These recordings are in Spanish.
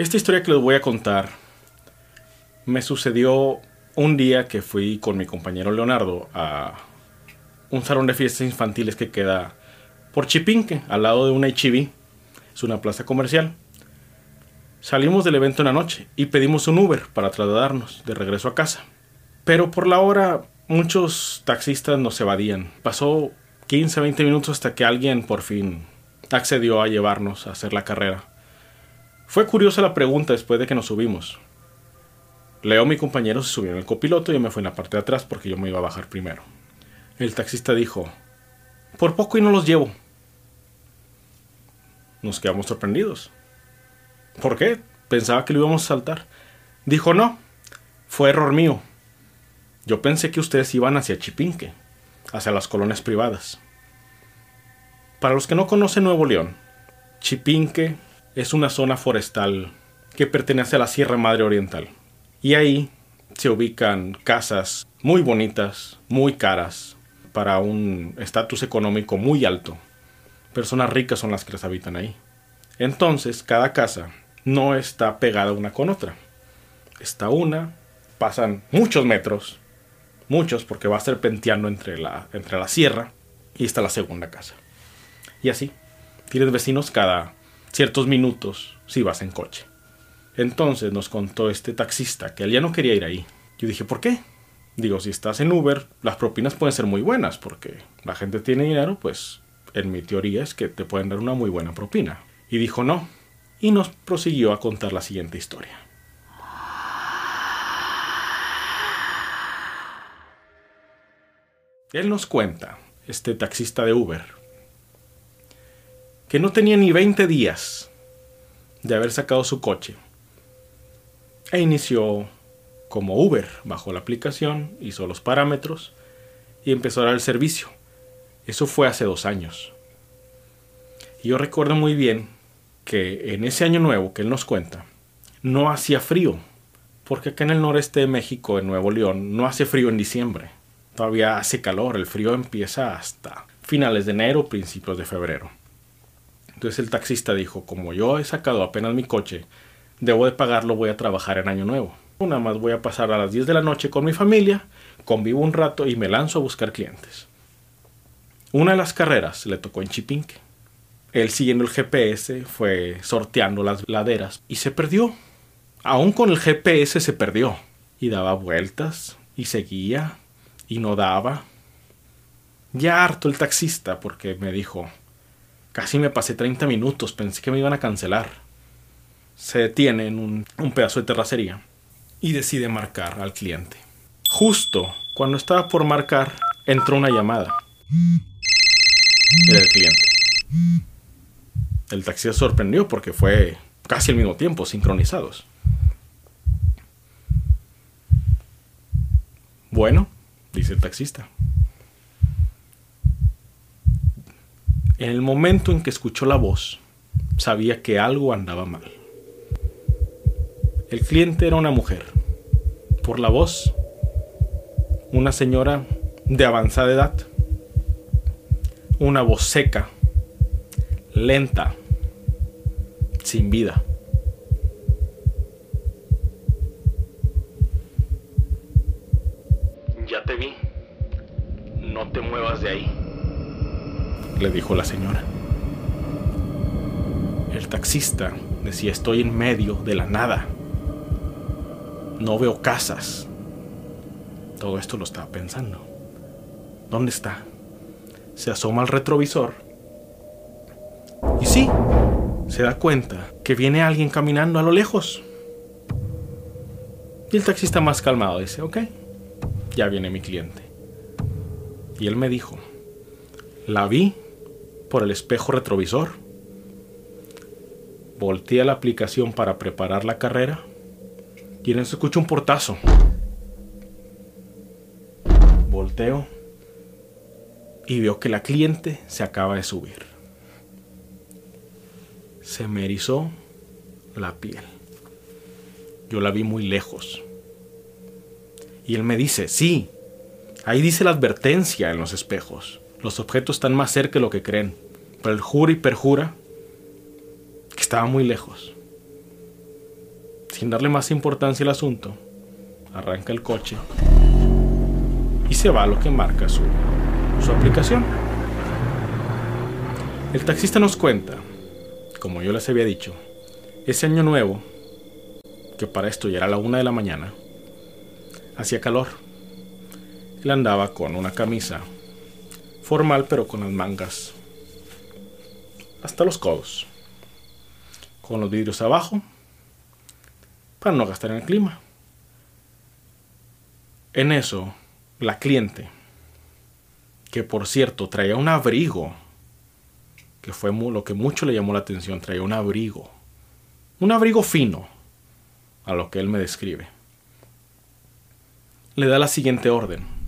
Esta historia que les voy a contar me sucedió un día que fui con mi compañero Leonardo a un salón de fiestas infantiles que queda por Chipinque, al lado de una HIV. Es una plaza comercial. Salimos del evento en la noche y pedimos un Uber para trasladarnos de regreso a casa. Pero por la hora muchos taxistas nos evadían. Pasó 15, 20 minutos hasta que alguien por fin accedió a llevarnos a hacer la carrera. Fue curiosa la pregunta después de que nos subimos. Leo, mi compañero, se subió en el copiloto y yo me fui en la parte de atrás porque yo me iba a bajar primero. El taxista dijo, por poco y no los llevo. Nos quedamos sorprendidos. ¿Por qué? Pensaba que lo íbamos a saltar. Dijo, no, fue error mío. Yo pensé que ustedes iban hacia Chipinque, hacia las colonias privadas. Para los que no conocen Nuevo León, Chipinque es una zona forestal que pertenece a la Sierra Madre Oriental. Y ahí se ubican casas muy bonitas, muy caras, para un estatus económico muy alto. Personas ricas son las que las habitan ahí. Entonces, cada casa no está pegada una con otra. Está una, pasan muchos metros, muchos porque va serpenteando entre la, entre la sierra y está la segunda casa. Y así, tienes vecinos cada ciertos minutos si vas en coche. Entonces nos contó este taxista que él ya no quería ir ahí. Yo dije, ¿por qué? Digo, si estás en Uber, las propinas pueden ser muy buenas porque la gente tiene dinero, pues en mi teoría es que te pueden dar una muy buena propina. Y dijo no. Y nos prosiguió a contar la siguiente historia. Él nos cuenta, este taxista de Uber, que no tenía ni 20 días de haber sacado su coche. E inició como Uber, bajó la aplicación, hizo los parámetros y empezó a dar el servicio. Eso fue hace dos años. Y yo recuerdo muy bien que en ese año nuevo que él nos cuenta, no hacía frío, porque acá en el noreste de México, en Nuevo León, no hace frío en diciembre. Todavía hace calor, el frío empieza hasta finales de enero, principios de febrero. Entonces el taxista dijo, como yo he sacado apenas mi coche, debo de pagarlo, voy a trabajar en Año Nuevo. Nada más voy a pasar a las 10 de la noche con mi familia, convivo un rato y me lanzo a buscar clientes. Una de las carreras le tocó en Chipinque. Él siguiendo el GPS fue sorteando las laderas y se perdió. Aún con el GPS se perdió. Y daba vueltas y seguía y no daba. Ya harto el taxista porque me dijo, casi me pasé 30 minutos, pensé que me iban a cancelar. Se detiene en un, pedazo de terracería y decide marcar al cliente. Justo cuando estaba por marcar, entró una llamada. Era el cliente. El taxista sorprendió porque fue casi al mismo tiempo, sincronizados. Bueno, dice el taxista. En el momento en que escuchó la voz, sabía que algo andaba mal. El cliente era una mujer. Por la voz, una señora de avanzada edad. Una voz seca, lenta, sin vida. Ya te vi. No te muevas de ahí, le dijo la señora. El taxista decía estoy en medio de la nada. No veo casas. Todo esto lo estaba pensando. ¿Dónde está? Se asoma al retrovisor. Y sí, se da cuenta que viene alguien caminando a lo lejos. Y el taxista más calmado dice, ok, ya viene mi cliente. Y él me dijo, la vi por el espejo retrovisor. Volteé a la aplicación para preparar la carrera y en escucho un portazo. Volteo y veo que la cliente se acaba de subir. Se me erizó la piel. Yo la vi muy lejos. Y él me dice, sí, ahí dice la advertencia en los espejos. Los objetos están más cerca de lo que creen. Pero él jura y perjura que estaba muy lejos. sin darle más importancia al asunto, arranca el coche y se va a lo que marca su, su aplicación. El taxista nos cuenta, como yo les había dicho, ese año nuevo, que para esto ya era la una de la mañana, hacía calor. Él andaba con una camisa formal pero con las mangas hasta los codos, con los vidrios abajo, para no gastar en el clima. En eso, la cliente, que por cierto traía un abrigo, que fue lo que mucho le llamó la atención, traía un abrigo, un abrigo fino, a lo que él me describe. Le da la siguiente orden.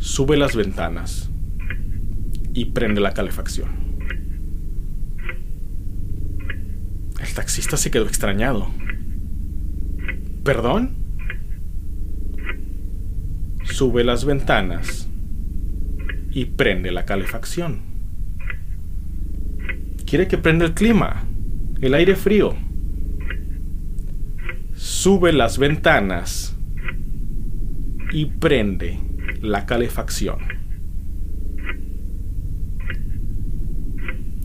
Sube las ventanas y prende la calefacción. El taxista se quedó extrañado. ¿Perdón? Sube las ventanas y prende la calefacción. Quiere que prenda el clima, el aire frío. Sube las ventanas y prende la calefacción.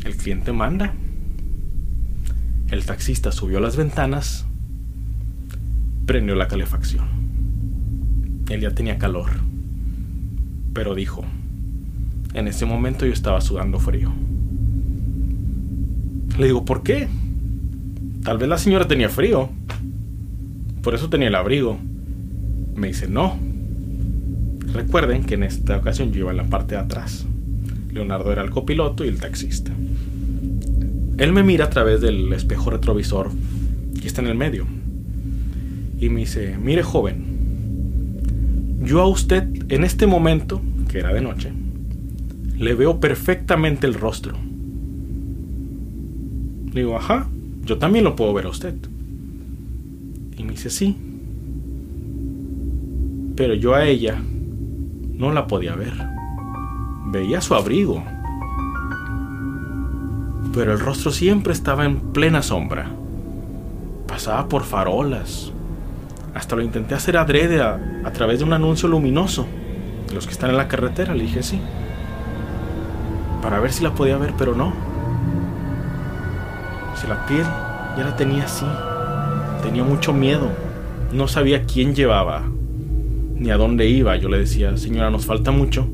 El cliente manda. El taxista subió las ventanas, prendió la calefacción. Él ya tenía calor, pero dijo, en ese momento yo estaba sudando frío. Le digo, ¿por qué? Tal vez la señora tenía frío. Por eso tenía el abrigo. Me dice, no. Recuerden que en esta ocasión yo iba en la parte de atrás. Leonardo era el copiloto y el taxista. Él me mira a través del espejo retrovisor que está en el medio. Y me dice, mire joven, yo a usted en este momento, que era de noche, le veo perfectamente el rostro. Le digo, ajá, yo también lo puedo ver a usted. Y me dice, sí. Pero yo a ella no la podía ver. Veía su abrigo pero el rostro siempre estaba en plena sombra. Pasaba por farolas. Hasta lo intenté hacer adrede a, través de un anuncio luminoso. Los que están en la carretera, le dije sí. Para ver si la podía ver, pero no. Si la piel ya la tenía así. Tenía mucho miedo. No sabía quién llevaba, ni a dónde iba. Yo le decía, señora, nos falta mucho.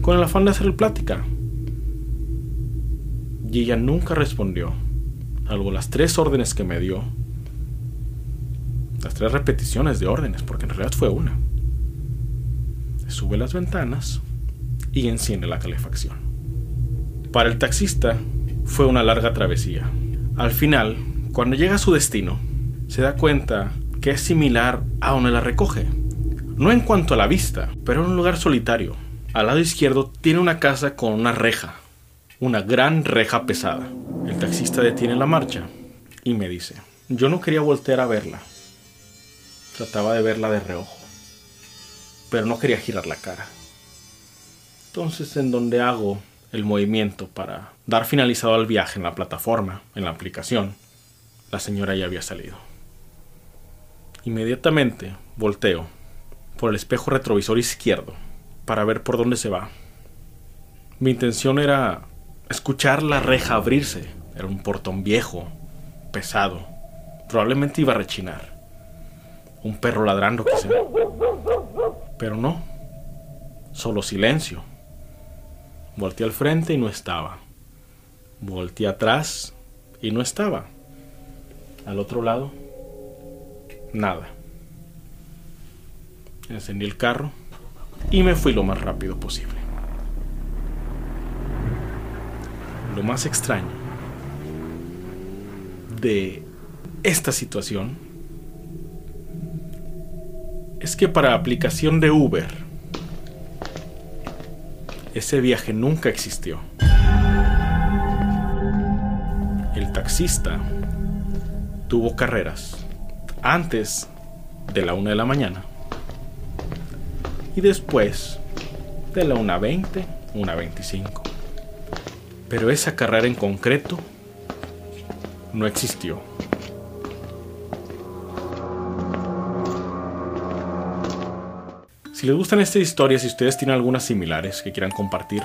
Con el afán de hacer plática y ella nunca respondió, salvo las tres órdenes que me dio. Las tres repeticiones de órdenes, porque en realidad fue una. Sube las ventanas y enciende la calefacción. Para el taxista fue una larga travesía. Al final, cuando llega a su destino, se da cuenta que es similar a donde la recoge. No en cuanto a la vista, pero en un lugar solitario. Al lado izquierdo tiene una casa con una reja una gran reja pesada. El taxista detiene la marcha y me dice, yo no quería voltear a verla. Trataba de verla de reojo, pero no quería girar la cara. Entonces, en donde hago el movimiento para dar finalizado al viaje en la plataforma, en la aplicación, la señora ya había salido. Inmediatamente volteo por el espejo retrovisor izquierdo para ver por dónde se va. Mi intención era escuchar la reja abrirse. Era un portón viejo, pesado. Probablemente iba a rechinar. Un perro ladrando quizá. Pero no. Solo silencio. Volteé al frente y no estaba. Volteé atrás y no estaba. Al otro lado, nada. Encendí el carro y me fui lo más rápido posible. lo más extraño de esta situación es que para aplicación de Uber, ese viaje nunca existió. El taxista tuvo carreras antes de la una de la mañana después de la 1.20, 1.25. Pero esa carrera en concreto no existió. Si les gustan estas historias, si ustedes tienen algunas similares que quieran compartir,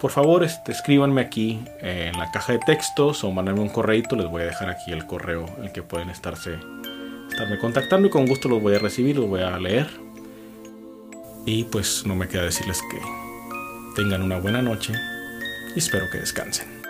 por favor este, escríbanme aquí eh, en la caja de textos o mandenme un correito. Les voy a dejar aquí el correo en el que pueden estarse, estarme contactando y con gusto los voy a recibir, los voy a leer. Y pues no me queda decirles que tengan una buena noche y espero que descansen.